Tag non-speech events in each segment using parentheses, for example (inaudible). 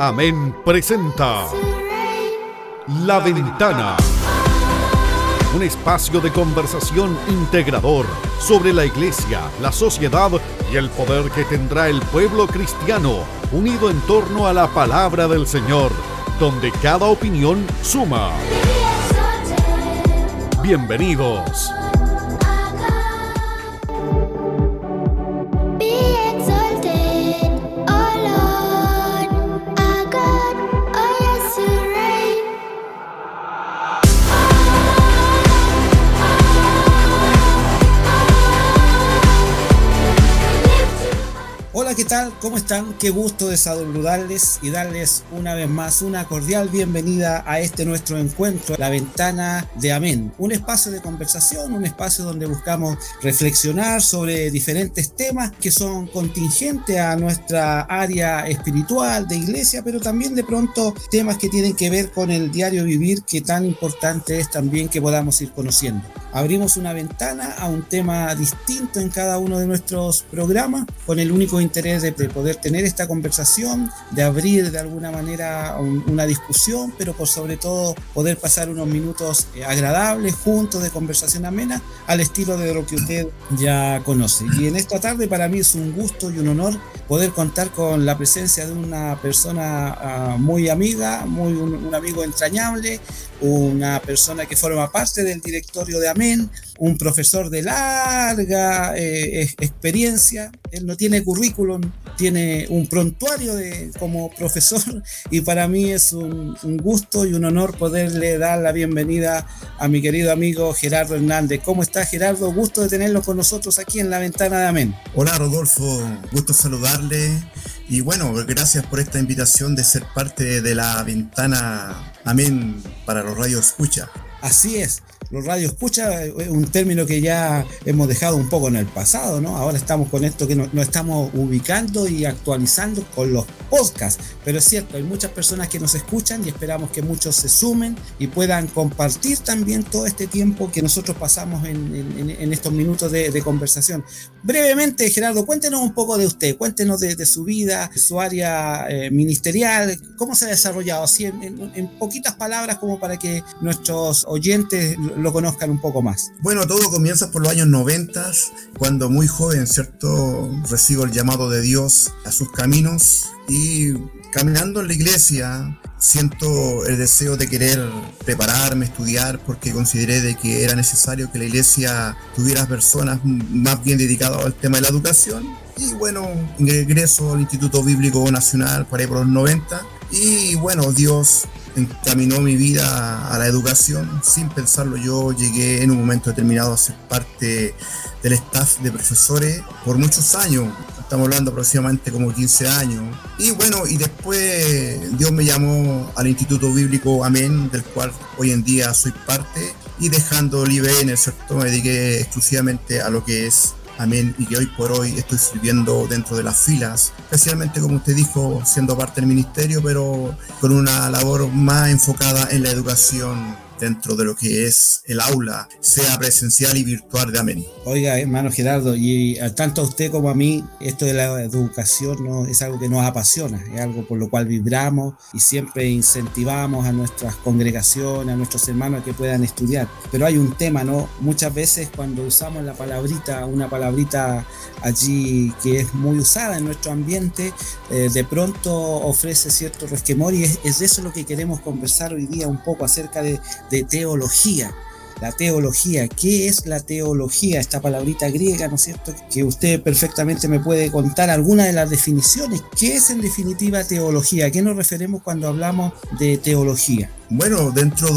Amén presenta La Ventana. Un espacio de conversación integrador sobre la iglesia, la sociedad y el poder que tendrá el pueblo cristiano unido en torno a la palabra del Señor, donde cada opinión suma. Bienvenidos. ¿Qué tal? ¿Cómo están? Qué gusto de saludarles y darles una vez más una cordial bienvenida a este nuestro encuentro, La Ventana de Amén. Un espacio de conversación, un espacio donde buscamos reflexionar sobre diferentes temas que son contingentes a nuestra área espiritual de iglesia, pero también de pronto temas que tienen que ver con el diario vivir que tan importante es también que podamos ir conociendo. Abrimos una ventana a un tema distinto en cada uno de nuestros programas con el único interés de, poder tener esta conversación, de abrir de alguna manera una discusión, pero por sobre todo poder pasar unos minutos eh, agradables juntos de conversación amena al estilo de lo que usted ya conoce. Y en esta tarde para mí es un gusto y un honor poder contar con la presencia de una persona ah, muy amiga, muy un amigo entrañable, una persona que forma parte del directorio de Amén, un profesor de larga eh, experiencia, él no tiene currículum, tiene un prontuario de, como profesor (laughs) y para mí es un, gusto y un honor poderle dar la bienvenida a mi querido amigo Gerardo Hernández. ¿Cómo está Gerardo? Gusto de tenerlo con nosotros aquí en la ventana de Amén. Hola Rodolfo, gusto saludarle y bueno, gracias por esta invitación de ser parte de la ventana Amén para los radios escucha. Así es los radios escucha es un término que ya hemos dejado un poco en el pasado, ¿no? Ahora estamos con esto que nos, estamos ubicando y actualizando con los podcasts. Pero es cierto, hay muchas personas que nos escuchan y esperamos que muchos se sumen y puedan compartir también todo este tiempo que nosotros pasamos en, estos minutos de, conversación. Brevemente, Gerardo, cuéntenos un poco de usted, cuéntenos de, su vida, de su área eh, ministerial, cómo se ha desarrollado, así en poquitas palabras como para que nuestros oyentes lo conozcan un poco más. Bueno, todo comienza por los años 90, cuando muy joven, ¿cierto? Recibo el llamado de Dios a sus caminos y caminando en la iglesia siento el deseo de querer prepararme, estudiar, porque consideré de que era necesario que la iglesia tuviera personas más bien dedicadas al tema de la educación. Y bueno, ingreso al Instituto Bíblico Nacional, para por los 90. Y bueno, Dios encaminó mi vida a la educación. Sin pensarlo, yo llegué en un momento determinado a ser parte del staff de profesores por muchos años. Estamos hablando aproximadamente como 15 años. Y bueno, y después Dios me llamó al Instituto Bíblico Amén, del cual hoy en día soy parte. Y dejando el IBN, ¿cierto? Me dediqué exclusivamente a lo que es amén, y que hoy por hoy estoy sirviendo dentro de las filas, especialmente como usted dijo, siendo parte del ministerio, pero con una labor más enfocada en la educación dentro de lo que es el aula, sea presencial y virtual de Amén. Oiga, hermano Gerardo, y tanto a usted como a mí, esto de la educación ¿no? es algo que nos apasiona, es algo por lo cual vibramos y siempre incentivamos a nuestras congregaciones, a nuestros hermanos a que puedan estudiar. Pero hay un tema, ¿no? Muchas veces cuando usamos la palabrita, una palabrita allí que es muy usada en nuestro ambiente, eh, de pronto ofrece cierto resquemor y es, es de eso lo que queremos conversar hoy día un poco acerca de, de teología. La teología, ¿qué es la teología? Esta palabrita griega, ¿no es cierto? Que usted perfectamente me puede contar alguna de las definiciones. ¿Qué es en definitiva teología? ¿A qué nos referimos cuando hablamos de teología? Bueno, dentro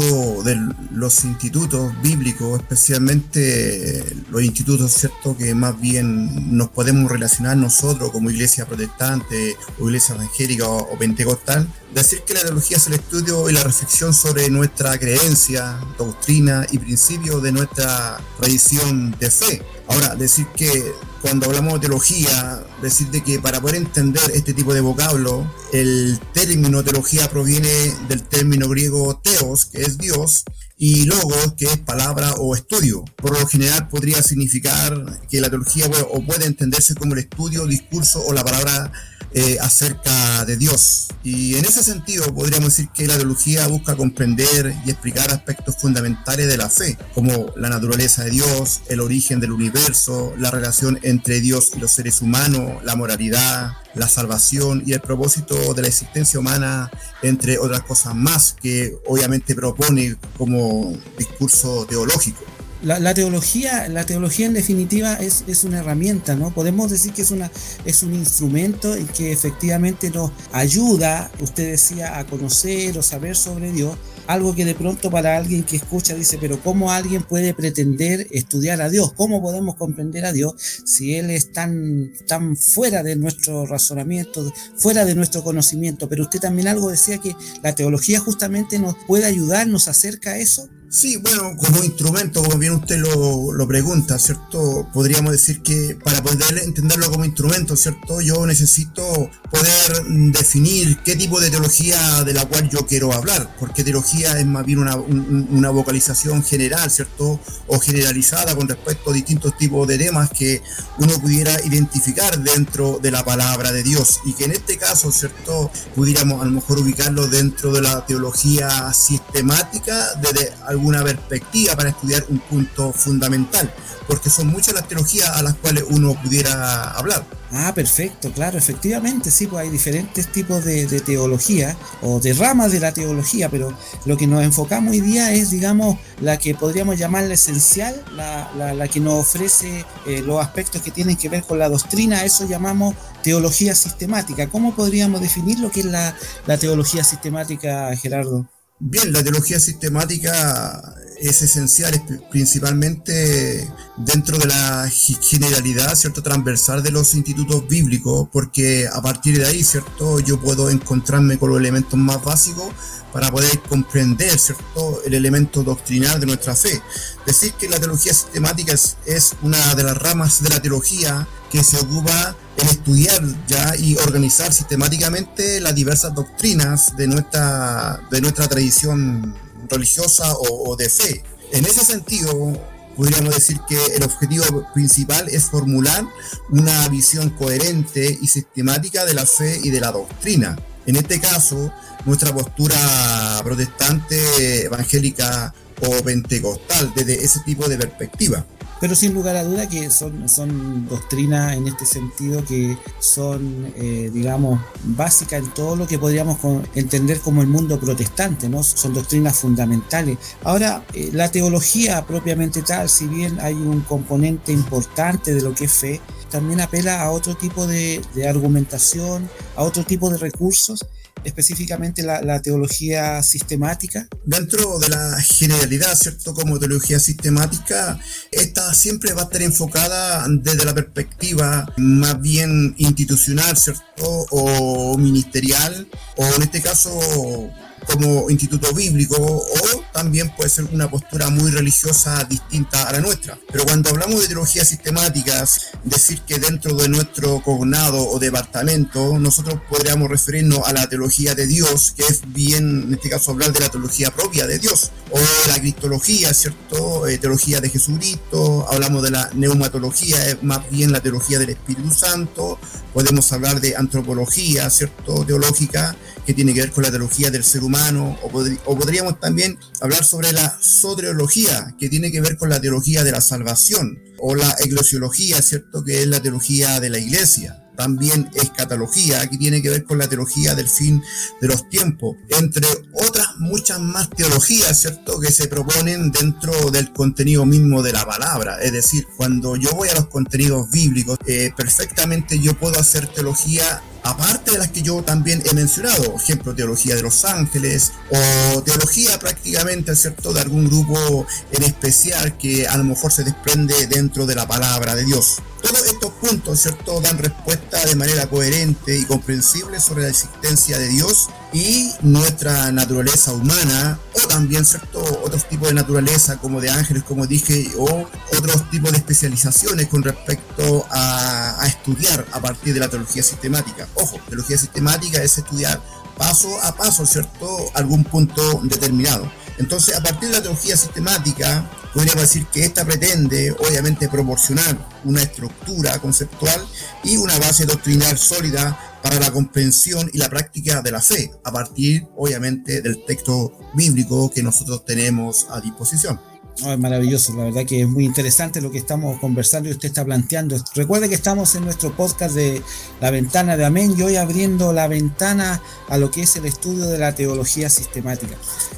de los institutos bíblicos, especialmente los institutos, ¿cierto?, que más bien nos podemos relacionar nosotros como iglesia protestante o iglesia evangélica o, pentecostal, decir que la teología es el estudio y la reflexión sobre nuestra creencia, doctrina y principios de nuestra tradición de fe. Ahora, decir que cuando hablamos de teología, decir de que para poder entender este tipo de vocablo, el término teología proviene del término griego teos, que es Dios, y logos, que es palabra o estudio. Por lo general podría significar que la teología o puede entenderse como el estudio, discurso o la palabra eh, acerca de Dios. Y en ese sentido podríamos decir que la teología busca comprender y explicar aspectos fundamentales de la fe, como la naturaleza de Dios, el origen del universo, la relación entre Dios y los seres humanos, la moralidad, la salvación y el propósito de la existencia humana, entre otras cosas más que obviamente propone como discurso teológico. La, teología, la teología en definitiva es, es, una herramienta, ¿no? Podemos decir que es, una, es un instrumento en que efectivamente nos ayuda, usted decía, a conocer o saber sobre Dios, algo que de pronto para alguien que escucha dice, pero ¿cómo alguien puede pretender estudiar a Dios? ¿Cómo podemos comprender a Dios si Él es tan, tan fuera de nuestro razonamiento, fuera de nuestro conocimiento? Pero usted también algo decía que la teología justamente nos puede ayudar, nos acerca a eso. Sí, bueno, como instrumento, como bien usted lo, pregunta, ¿cierto? Podríamos decir que para poder entenderlo como instrumento, ¿cierto? Yo necesito poder definir qué tipo de teología de la cual yo quiero hablar, porque teología es más bien una, una vocalización general, ¿cierto? O generalizada con respecto a distintos tipos de temas que uno pudiera identificar dentro de la palabra de Dios y que en este caso, ¿cierto? Pudiéramos a lo mejor ubicarlo dentro de la teología sistemática desde una perspectiva para estudiar un punto fundamental, porque son muchas las teologías a las cuales uno pudiera hablar. Ah, perfecto, claro, efectivamente, sí, pues hay diferentes tipos de, teología o de ramas de la teología, pero lo que nos enfocamos hoy día es, digamos, la que podríamos llamar la esencial, la, que nos ofrece eh, los aspectos que tienen que ver con la doctrina, eso llamamos teología sistemática. ¿Cómo podríamos definir lo que es la teología sistemática, Gerardo? Bien, la teología sistemática es esencial principalmente dentro de la generalidad, ¿cierto? Transversal de los institutos bíblicos, porque a partir de ahí, ¿cierto? Yo puedo encontrarme con los elementos más básicos para poder comprender, ¿cierto? El elemento doctrinal de nuestra fe. Decir que la teología sistemática es, es una de las ramas de la teología que se ocupa en estudiar ya y organizar sistemáticamente las diversas doctrinas de nuestra, de nuestra tradición religiosa o, de fe. En ese sentido, podríamos decir que el objetivo principal es formular una visión coherente y sistemática de la fe y de la doctrina. En este caso, nuestra postura protestante, evangélica o pentecostal, desde ese tipo de perspectiva pero sin lugar a duda que son, son doctrinas en este sentido que son, eh, digamos, básicas en todo lo que podríamos entender como el mundo protestante, ¿no? Son doctrinas fundamentales. Ahora, eh, la teología propiamente tal, si bien hay un componente importante de lo que es fe, también apela a otro tipo de, de argumentación, a otro tipo de recursos específicamente la, teología sistemática? Dentro de la generalidad, ¿cierto? Como teología sistemática, esta siempre va a estar enfocada desde la perspectiva más bien institucional, ¿cierto? O ministerial, o en este caso como instituto bíblico o también puede ser una postura muy religiosa distinta a la nuestra. Pero cuando hablamos de teologías sistemáticas, decir que dentro de nuestro cognado o departamento nosotros podríamos referirnos a la teología de Dios, que es bien, en este caso, hablar de la teología propia de Dios, o la cristología, ¿cierto? Eh, teología de Jesucristo, hablamos de la neumatología, es más bien la teología del Espíritu Santo, podemos hablar de antropología, ¿cierto? Teológica, que tiene que ver con la teología del ser humano, o, podríamos también hablar sobre la soteriología, que tiene que ver con la teología de la salvación, o la eclesiología, ¿cierto?, que es la teología de la iglesia. También escatología, que tiene que ver con la teología del fin de los tiempos, entre otras muchas más teologías, ¿cierto?, que se proponen dentro del contenido mismo de la palabra. Es decir, cuando yo voy a los contenidos bíblicos, eh, perfectamente yo puedo hacer teología aparte de las que yo también he mencionado, ejemplo, teología de los ángeles o teología prácticamente, ¿cierto?, de algún grupo en especial que a lo mejor se desprende dentro de la palabra de Dios. Todos estos puntos, ¿cierto?, dan respuesta de manera coherente y comprensible sobre la existencia de Dios y nuestra naturaleza humana o también, ¿cierto?, otros tipos de naturaleza como de ángeles, como dije, o otros tipos de especializaciones con respecto a, a estudiar a partir de la teología sistemática. Ojo, teología sistemática es estudiar paso a paso, ¿cierto?, algún punto determinado. Entonces, a partir de la teología sistemática, podríamos decir que esta pretende, obviamente, proporcionar una estructura conceptual y una base doctrinal sólida para la comprensión y la práctica de la fe, a partir obviamente del texto bíblico que nosotros tenemos a disposición es maravilloso, la verdad que es muy interesante lo que estamos conversando y usted está planteando. Recuerde que estamos en nuestro podcast de La Ventana de Amén y hoy abriendo la ventana a lo que es el estudio de la teología sistemática.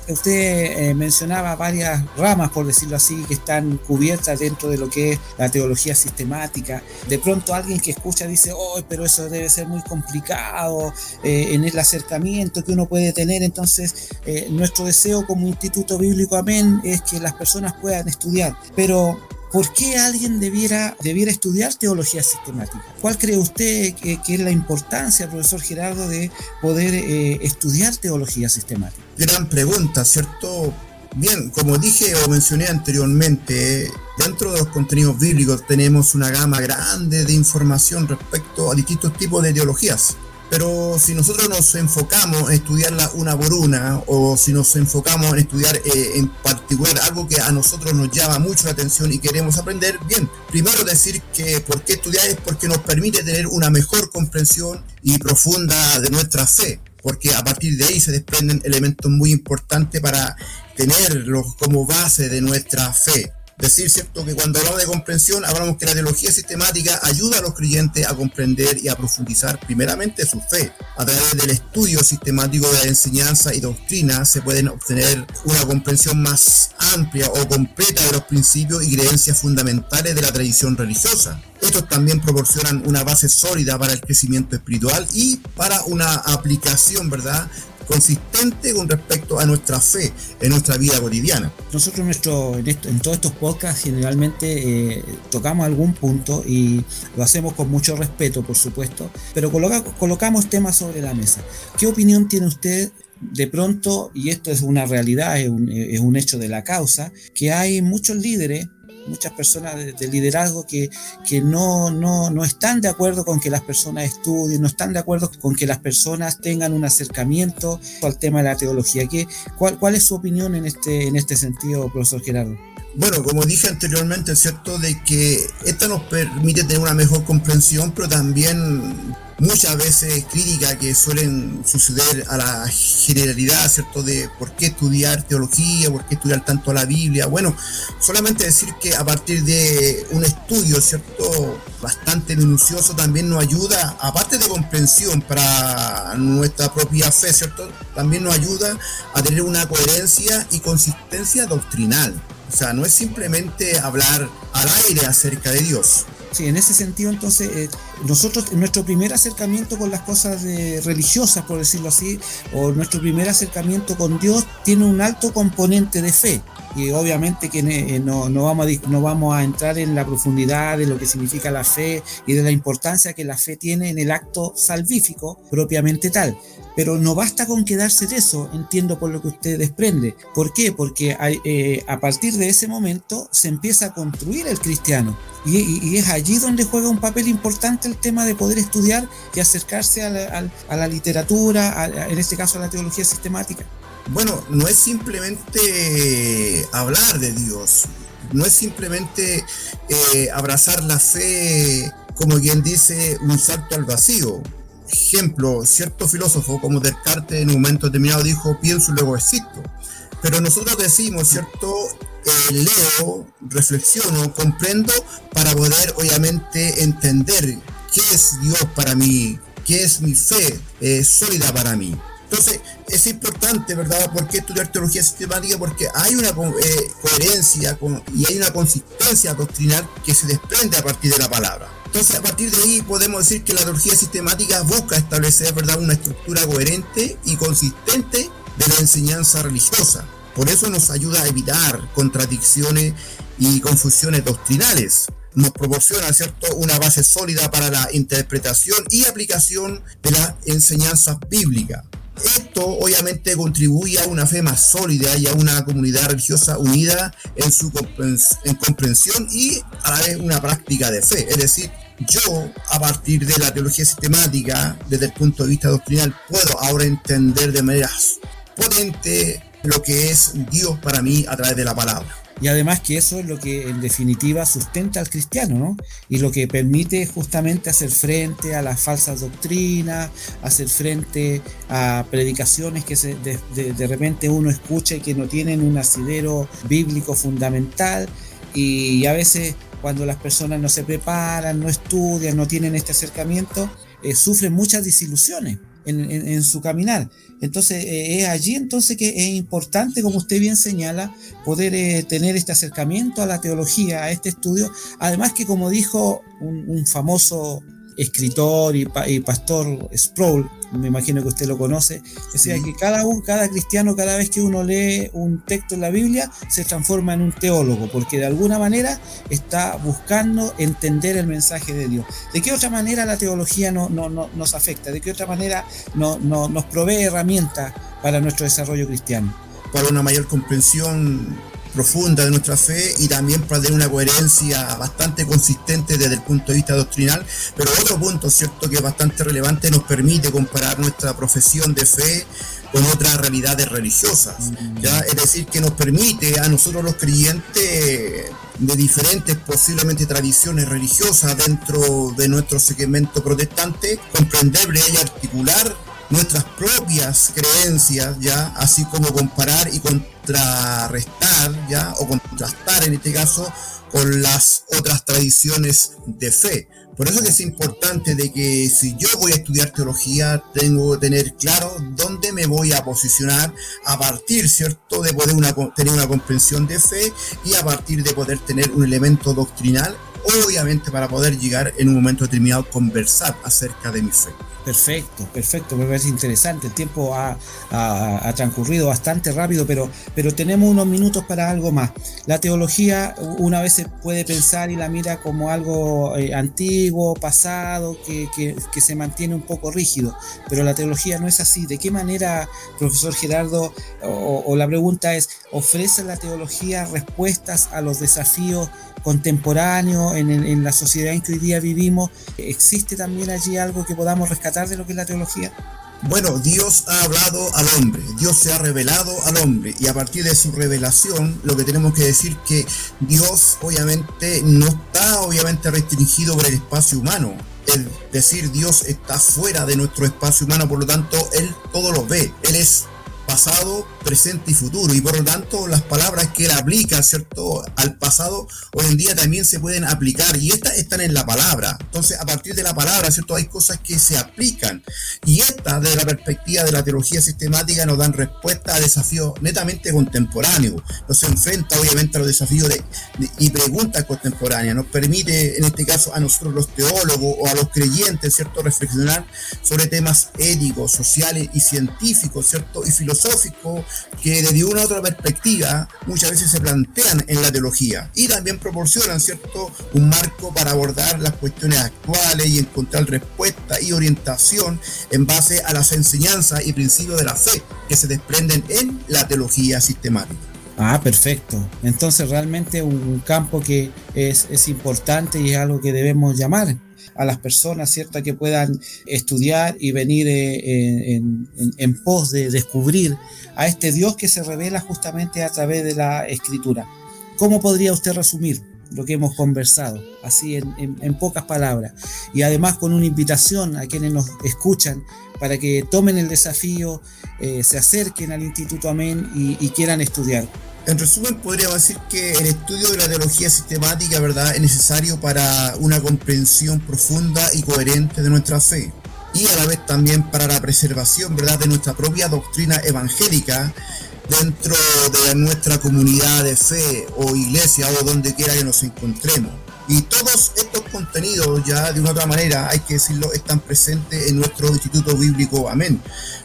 Usted eh, mencionaba varias ramas, por decirlo así, que están cubiertas dentro de lo que es la teología sistemática. De pronto alguien que escucha dice, oh, pero eso debe ser muy complicado eh, en el acercamiento que uno puede tener. Entonces, eh, nuestro deseo como Instituto Bíblico Amén es que las personas puedan estudiar. Pero, ¿por qué alguien debiera, debiera estudiar teología sistemática? ¿Cuál cree usted que, es la importancia, profesor Gerardo, de poder eh, estudiar teología sistemática? Gran pregunta, ¿cierto? Bien, como dije o mencioné anteriormente, dentro de los contenidos bíblicos tenemos una gama grande de información respecto a distintos tipos de teologías. Pero si nosotros nos enfocamos en estudiarla una por una, o si nos enfocamos en estudiar eh, en particular algo que a nosotros nos llama mucho la atención y queremos aprender, bien, primero decir que por qué estudiar es porque nos permite tener una mejor comprensión y profunda de nuestra fe, porque a partir de ahí se desprenden elementos muy importantes para tenerlos como base de nuestra fe decir, ¿cierto?, que cuando hablamos de comprensión, hablamos que la teología sistemática ayuda a los creyentes a comprender y a profundizar primeramente su fe. A través del estudio sistemático de la enseñanza y doctrina se pueden obtener una comprensión más amplia o completa de los principios y creencias fundamentales de la tradición religiosa. Estos también proporcionan una base sólida para el crecimiento espiritual y para una aplicación, ¿verdad?, consistente con respecto a nuestra fe en nuestra vida cotidiana. Nosotros nuestro, en, en todos estos podcasts generalmente eh, tocamos algún punto y lo hacemos con mucho respeto, por supuesto, pero colocamos temas sobre la mesa. ¿Qué opinión tiene usted de pronto, y esto es una realidad, es un, es un, hecho de la causa, que hay muchos líderes muchas personas de, liderazgo que, que no, no, no, están de acuerdo con que las personas estudien, no están de acuerdo con que las personas tengan un acercamiento al tema de la teología. ¿Qué, cuál, ¿Cuál es su opinión en este, en este sentido, profesor Gerardo? Bueno, como dije anteriormente, cierto de que esta nos permite tener una mejor comprensión, pero también muchas veces críticas que suelen suceder a la generalidad, ¿cierto? De por qué estudiar teología, por qué estudiar tanto la Biblia. Bueno, solamente decir que a partir de un estudio, ¿cierto? Bastante minucioso también nos ayuda, aparte de comprensión para nuestra propia fe, ¿cierto? También nos ayuda a tener una coherencia y consistencia doctrinal. O sea, no es simplemente hablar al aire acerca de Dios, Sí, en ese sentido, entonces, eh, nosotros, nuestro primer acercamiento con las cosas religiosas, por decirlo así, o nuestro primer acercamiento con Dios, tiene un alto componente de fe. Y obviamente que eh, no, no, vamos a, no vamos a entrar en la profundidad de lo que significa la fe y de la importancia que la fe tiene en el acto salvífico propiamente tal. Pero no basta con quedarse de eso, entiendo por lo que usted desprende. ¿Por qué? Porque eh, a partir de ese momento se empieza a construir el cristiano. Y, es allí donde juega un papel importante el tema de poder estudiar y acercarse a la, literatura, en este caso a la teología sistemática. Bueno, no es simplemente hablar de Dios, no es simplemente eh, abrazar la fe como quien dice un salto al vacío ejemplo, cierto filósofo como Descartes en un momento determinado dijo, pienso y luego existo. Pero nosotros decimos, ¿cierto? Eh, leo, reflexiono, comprendo para poder obviamente entender qué es Dios para mí, qué es mi fe eh, sólida para mí. Entonces, es importante, ¿verdad? ¿Por qué estudiar teología sistemática? Porque hay una eh, coherencia y hay una consistencia doctrinal que se desprende a partir de la palabra. Entonces, a partir de ahí podemos decir que la teología sistemática busca establecer ¿verdad? una estructura coherente y consistente de la enseñanza religiosa. Por eso nos ayuda a evitar contradicciones y confusiones doctrinales. Nos proporciona ¿cierto? una base sólida para la interpretación y aplicación de la enseñanza bíblica. Esto obviamente contribuye a una fe más sólida y a una comunidad religiosa unida en su en comprensión y a la vez una práctica de fe. Es decir, yo, a partir de la teología sistemática, desde el punto de vista doctrinal, puedo ahora entender de manera potente lo que es Dios para mí a través de la palabra. Y además que eso es lo que en definitiva sustenta al cristiano, ¿no? Y lo que permite justamente hacer frente a las falsas doctrinas, hacer frente a predicaciones que se, de, repente uno escucha y que no tienen un asidero bíblico fundamental. Y a veces cuando las personas no se preparan, no estudian, no tienen este acercamiento, eh, sufren muchas desilusiones en, su caminar. Entonces eh, es allí entonces que es importante, como usted bien señala, poder eh, tener este acercamiento a la teología, a este estudio. Además que como dijo un famoso escritor y, pastor Sproul, me imagino que usted lo conoce, decía que cada, un, cada cristiano, cada vez que uno lee un texto en la Biblia, se transforma en un teólogo, porque de alguna manera está buscando entender el mensaje de Dios. ¿De qué otra manera la teología no, no, nos afecta? ¿De qué otra manera no, nos provee herramientas para nuestro desarrollo cristiano? Para una mayor comprensión profunda de nuestra fe y también para tener una coherencia bastante consistente desde el punto de vista doctrinal. Pero otro punto, ¿cierto?, que es bastante relevante, nos permite comparar nuestra profesión de fe con otras realidades religiosas. ¿ya? Es decir, que nos permite a nosotros los creyentes de diferentes posiblemente tradiciones religiosas dentro de nuestro segmento protestante, comprenderle y articular nuestras propias creencias, ya, así como comparar y contrarrestar, ya, o contrastar en este caso con las otras tradiciones de fe. Por eso es importante de que si yo voy a estudiar teología, tengo que tener claro dónde me voy a posicionar a partir, ¿cierto?, de poder tener una comprensión de fe y a partir de poder tener un elemento doctrinal, obviamente para poder llegar en un momento determinado conversar acerca de mi fe. Perfecto, perfecto, me parece interesante. El tiempo ha, transcurrido bastante rápido, pero, pero tenemos unos minutos para algo más. La teología una vez se puede pensar y la mira como algo eh, antiguo, pasado, que, se mantiene un poco rígido, pero la teología no es así. ¿De qué manera, profesor Gerardo, o la pregunta es, ¿ofrece la teología respuestas a los desafíos contemporáneos en, la sociedad en que hoy día vivimos? ¿Existe también allí algo que podamos rescatar? de lo que es la teología? Bueno, Dios ha hablado al hombre, Dios se ha revelado al hombre y a partir de su revelación lo que tenemos que decir que Dios obviamente no está obviamente restringido por el espacio humano. Es decir, Dios está fuera de nuestro espacio humano, por lo tanto, Él todo lo ve. Él es pasado, presente y futuro. Y por lo tanto, las palabras que él aplica, ¿cierto? Al pasado, hoy en día también se pueden aplicar. Y estas están en la palabra. Entonces, a partir de la palabra, ¿cierto? Hay cosas que se aplican. Y estas, desde la perspectiva de la teología sistemática, nos dan respuesta a desafíos netamente contemporáneos. Nos enfrenta, obviamente, a los desafíos de, y preguntas contemporáneas. Nos permite, en este caso, a nosotros los teólogos o a los creyentes, ¿cierto? Reflexionar sobre temas éticos, sociales y científicos, ¿cierto? Y filosóficos filosófico que desde una u otra perspectiva muchas veces se plantean en la teología y también proporcionan cierto un marco para abordar las cuestiones actuales y encontrar respuesta y orientación en base a las enseñanzas y principios de la fe que se desprenden en la teología sistemática. Ah, perfecto. Entonces realmente un campo que es, es importante y es algo que debemos llamar a las personas, ¿cierto? Que puedan estudiar y venir eh, en, pos de descubrir a este Dios que se revela justamente a través de la escritura. ¿Cómo podría usted resumir lo que hemos conversado, así en, pocas palabras? Y además con una invitación a quienes nos escuchan para que tomen el desafío, eh, se acerquen al Instituto Amén y quieran estudiar. En resumen, podríamos decir que el estudio de la teología sistemática ¿verdad? es necesario para una comprensión profunda y coherente de nuestra fe y a la vez también para la preservación ¿verdad? de nuestra propia doctrina evangélica dentro de nuestra comunidad de fe o iglesia o donde quiera que nos encontremos. Y todos estos contenidos, ya de una otra manera, hay que decirlo, están presentes en nuestro Instituto Bíblico Amén,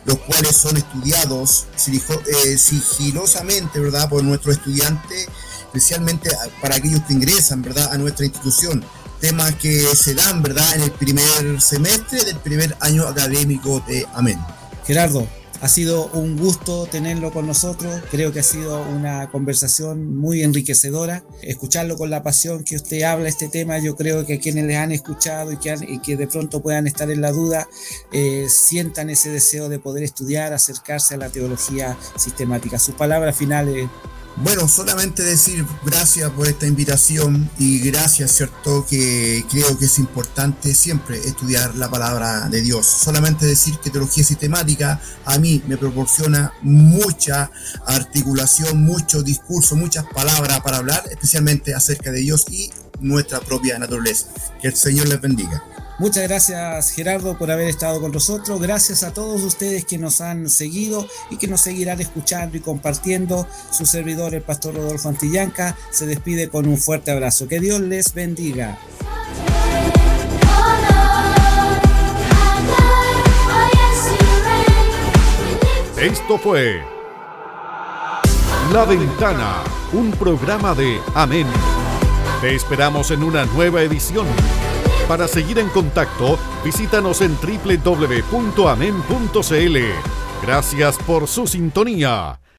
los cuales son estudiados eh, sigilosamente, ¿verdad?, por nuestros estudiantes, especialmente para aquellos que ingresan, ¿verdad?, a nuestra institución. Temas que se dan, ¿verdad?, en el primer semestre del primer año académico de Amén. Gerardo, ha sido un gusto tenerlo con nosotros. Creo que ha sido una conversación muy enriquecedora. Escucharlo con la pasión que usted habla este tema, yo creo que quienes le han escuchado y que, que de pronto puedan estar en la duda, eh, sientan ese deseo de poder estudiar, acercarse a la teología sistemática. Sus palabras finales, Bueno, solamente decir gracias por esta invitación y gracias, ¿cierto? Que creo que es importante siempre estudiar la palabra de Dios. Solamente decir que teología sistemática a mí me proporciona mucha articulación, mucho discurso, muchas palabras para hablar, especialmente acerca de Dios y nuestra propia naturaleza. Que el Señor les bendiga. Muchas gracias Gerardo por haber estado con nosotros. Gracias a todos ustedes que nos han seguido y que nos seguirán escuchando y compartiendo. Su servidor, el pastor Rodolfo Antillanca, se despide con un fuerte abrazo. Que Dios les bendiga. Esto fue La Ventana, un programa de Amén. Te esperamos en una nueva edición. Para seguir en contacto, visítanos en www.amen.cl. Gracias por su sintonía